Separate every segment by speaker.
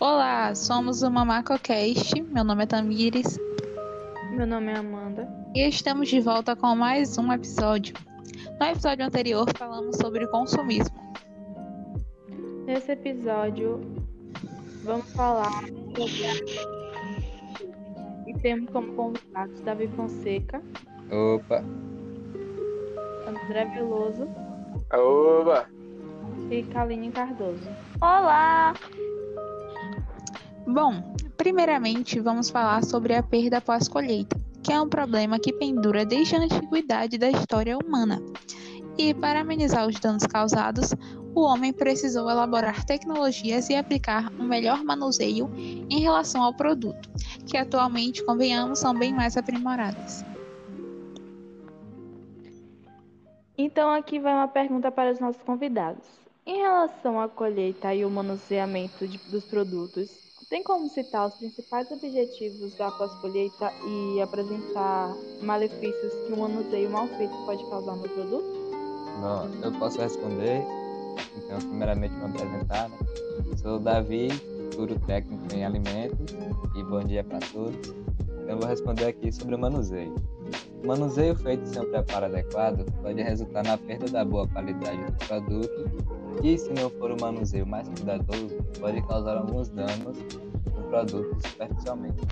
Speaker 1: Olá, somos o MamacoCast. Meu nome é Tamires.
Speaker 2: Meu nome é Amanda.
Speaker 1: E estamos de volta com mais um episódio. No episódio anterior falamos sobre consumismo.
Speaker 2: Nesse episódio vamos falar sobre. E temos como convidados Davi Fonseca.
Speaker 3: Opa!
Speaker 2: André Veloso.
Speaker 3: Opa!
Speaker 2: E Kaline Cardoso.
Speaker 4: Olá!
Speaker 1: Bom, primeiramente vamos falar sobre a perda pós-colheita, que é um problema que pendura desde a antiguidade da história humana. E para amenizar os danos causados, o homem precisou elaborar tecnologias e aplicar um melhor manuseio em relação ao produto, que atualmente, convenhamos, são bem mais aprimoradas.
Speaker 2: Então aqui vai uma pergunta para os nossos convidados. Em relação à colheita e o manuseamento de, dos produtos, tem como citar os principais objetivos da pós-colheita e apresentar malefícios que um manuseio mal feito pode causar no produto?
Speaker 3: Bom, eu posso responder. Então, primeiramente, me apresentar. Né? Sou o Davi, futuro técnico em alimentos, e bom dia para todos. Eu vou responder aqui sobre o manuseio. O manuseio feito sem um preparo adequado pode resultar na perda da boa qualidade do produto e, se não for o manuseio mais cuidadoso, pode causar alguns danos no produto superficialmente.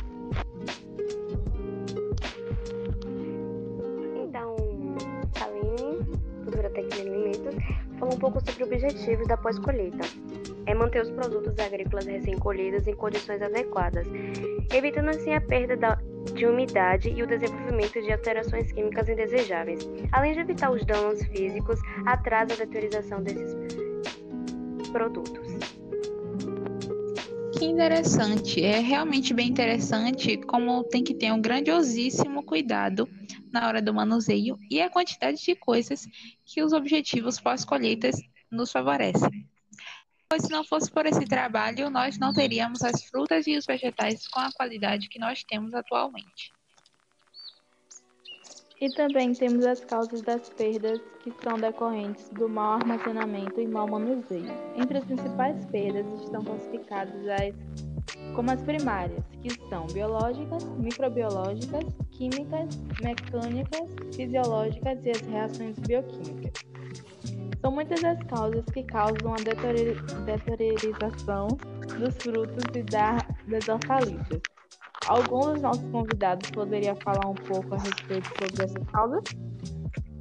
Speaker 4: Então, Aline, futura técnica falou um pouco sobre objetivos da pós-colheita. É manter os produtos agrícolas recém-colhidos em condições adequadas, evitando assim a perda da, de umidade e o desenvolvimento de alterações químicas indesejáveis, além de evitar os danos físicos, atrasa a deteriorização desses produtos.
Speaker 1: Que interessante, é realmente bem interessante como tem que ter um grandiosíssimo cuidado na hora do manuseio e a quantidade de coisas que os objetivos pós-colheitas nos favorecem. Pois se não fosse por esse trabalho, nós não teríamos as frutas e os vegetais com a qualidade que nós temos atualmente.
Speaker 2: E também temos as causas das perdas que são decorrentes do mau armazenamento e mau manuseio. Entre as principais perdas estão classificadas as como as primárias, que são biológicas, microbiológicas, químicas, mecânicas, fisiológicas e as reações bioquímicas. São muitas as causas que causam a deteriorização dos frutos e da, das hortaliças. Algum dos nossos convidados poderia falar um pouco a respeito sobre essas causas?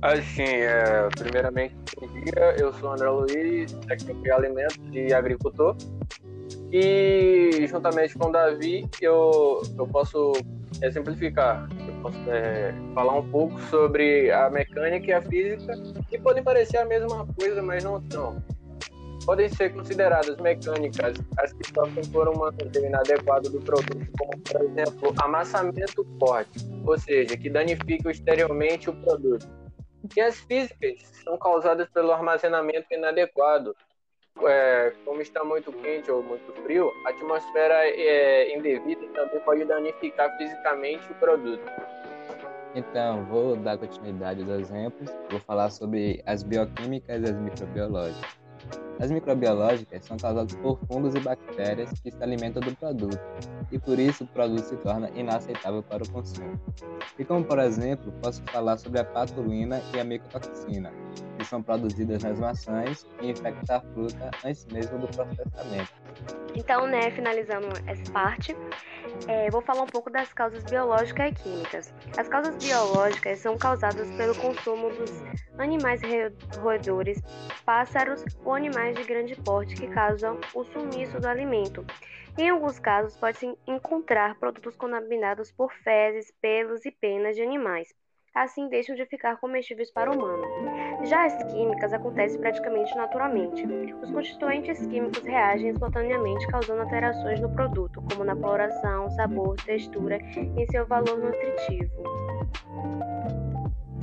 Speaker 5: Assim, é, primeiramente, bom dia. Eu sou André Luiz, técnico em alimentos e agricultor. E juntamente com o Davi, eu, eu posso exemplificar, eu posso é, falar um pouco sobre a mecânica e a física, que podem parecer a mesma coisa, mas não são. Podem ser consideradas mecânicas as que sofrem por um manuseio inadequado do produto, como, por exemplo, amassamento forte, ou seja, que danifica exteriormente o produto. E as físicas são causadas pelo armazenamento inadequado, é, como está muito quente ou muito frio, a atmosfera é, indevida também pode danificar fisicamente o produto.
Speaker 3: Então, vou dar continuidade aos exemplos. Vou falar sobre as bioquímicas e as microbiológicas. As microbiológicas são causadas por fungos e bactérias que se alimentam do produto, e por isso o produto se torna inaceitável para o consumo. E como, por exemplo, posso falar sobre a patulina e a micotoxina, que são produzidas nas maçãs e infectam a fruta antes mesmo do processamento.
Speaker 4: Então, né, finalizando essa parte, é, vou falar um pouco das causas biológicas e químicas. As causas biológicas são causadas pelo consumo dos animais roedores, pássaros ou animais de grande porte que causam o sumiço do alimento. Em alguns casos, pode-se encontrar produtos contaminados por fezes, pelos e penas de animais assim deixam de ficar comestíveis para o humano. Já as químicas acontecem praticamente naturalmente. Os constituintes químicos reagem espontaneamente, causando alterações no produto, como na coloração, sabor, textura e seu valor nutritivo.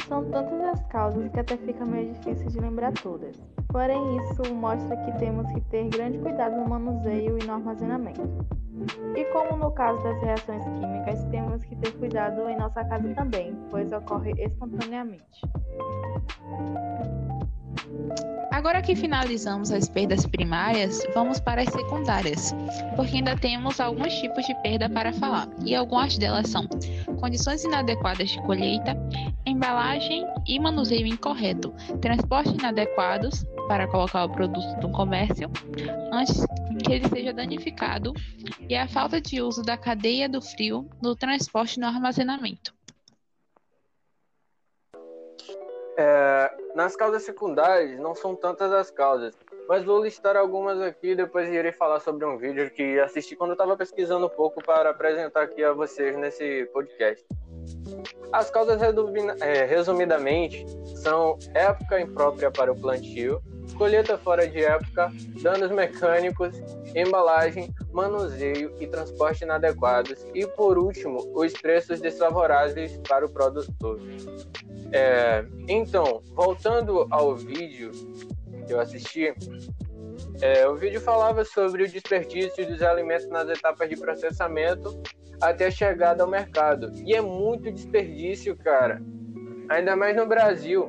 Speaker 2: São tantas as causas que até fica meio difícil de lembrar todas. Porém, isso mostra que temos que ter grande cuidado no manuseio e no armazenamento. E como no caso das reações químicas, temos que ter cuidado em nossa casa também, pois ocorre espontaneamente.
Speaker 1: Agora que finalizamos as perdas primárias, vamos para as secundárias, porque ainda temos alguns tipos de perda para falar, e algumas delas são condições inadequadas de colheita, embalagem e manuseio incorreto, transporte inadequados para colocar o produto no comércio antes que ele seja danificado e a falta de uso da cadeia do frio no transporte e no armazenamento.
Speaker 5: É, nas causas secundárias, não são tantas as causas, mas vou listar algumas aqui depois irei falar sobre um vídeo que assisti quando estava pesquisando um pouco para apresentar aqui a vocês nesse podcast. As causas, é, resumidamente, são época imprópria para o plantio, colheita fora de época, danos mecânicos, embalagem, manuseio e transporte inadequados e, por último, os preços desfavoráveis para o produtor. É, então, voltando ao vídeo que eu assisti, é, o vídeo falava sobre o desperdício dos alimentos nas etapas de processamento até a chegada ao mercado. E é muito desperdício, cara. Ainda mais no Brasil,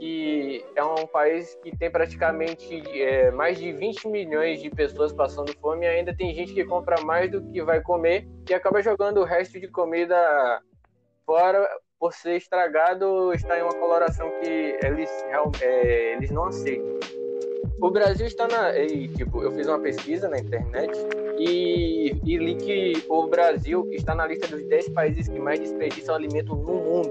Speaker 5: que é um país que tem praticamente é, mais de 20 milhões de pessoas passando fome e ainda tem gente que compra mais do que vai comer e acaba jogando o resto de comida fora por ser estragado, está em uma coloração que eles, é, eles não aceitam. O Brasil está na. E, tipo, eu fiz uma pesquisa na internet e, e li que o Brasil está na lista dos 10 países que mais desperdiçam alimento no mundo,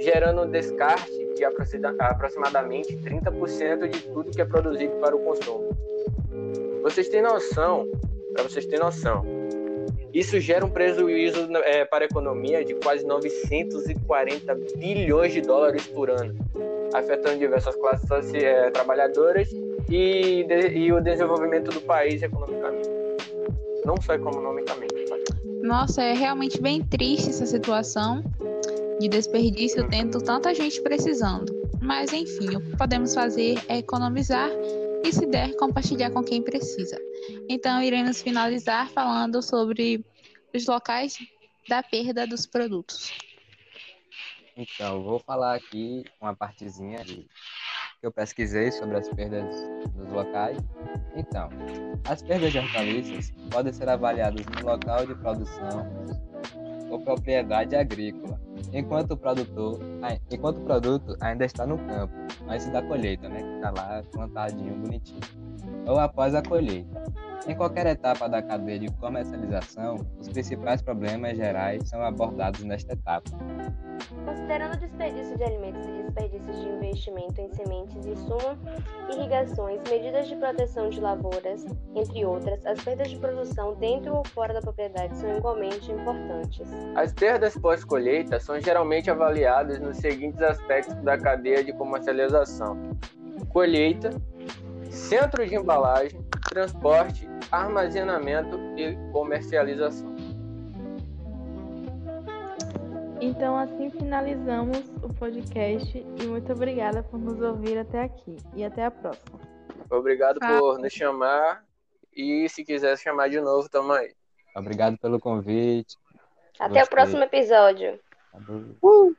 Speaker 5: gerando descarte de aproximadamente 30% de tudo que é produzido para o consumo. Vocês têm noção, para vocês terem noção, isso gera um prejuízo é, para a economia de quase 940 bilhões de dólares por ano, afetando diversas classes é, trabalhadoras e, de, e, o desenvolvimento do país economicamente. Não só economicamente. Mas...
Speaker 1: Nossa, é realmente bem triste essa situação de desperdício, tendo tanta gente precisando. Mas enfim, o que podemos fazer é economizar e, se der, compartilhar com quem precisa. Então, iremos finalizar falando sobre os locais da perda dos produtos.
Speaker 3: Então, vou falar aqui uma partezinha que eu pesquisei sobre as perdas dos locais. Então, as perdas de hortaliças podem ser avaliadas no local de produção ou propriedade agrícola, enquanto o produtor, enquanto o produto ainda está no campo, antes da colheita, né, que está lá plantadinho, bonitinho, ou após a colheita. Em qualquer etapa da cadeia de comercialização, os principais problemas gerais são abordados nesta etapa.
Speaker 4: Considerando o desperdício de alimentos e desperdícios de investimento em sementes e sumo, irrigações, medidas de proteção de lavouras, entre outras, as perdas de produção dentro ou fora da propriedade são igualmente importantes.
Speaker 5: As perdas pós-colheita são geralmente avaliadas nos seguintes aspectos da cadeia de comercialização: colheita, centro de embalagem, transporte, armazenamento e comercialização.
Speaker 2: Então, assim finalizamos o podcast e muito obrigada por nos ouvir até aqui. E até a próxima.
Speaker 5: Obrigado por nos chamar e se quiser chamar de novo, tamo aí.
Speaker 3: Obrigado pelo convite.
Speaker 4: Até Gostei. o próximo episódio. Uh!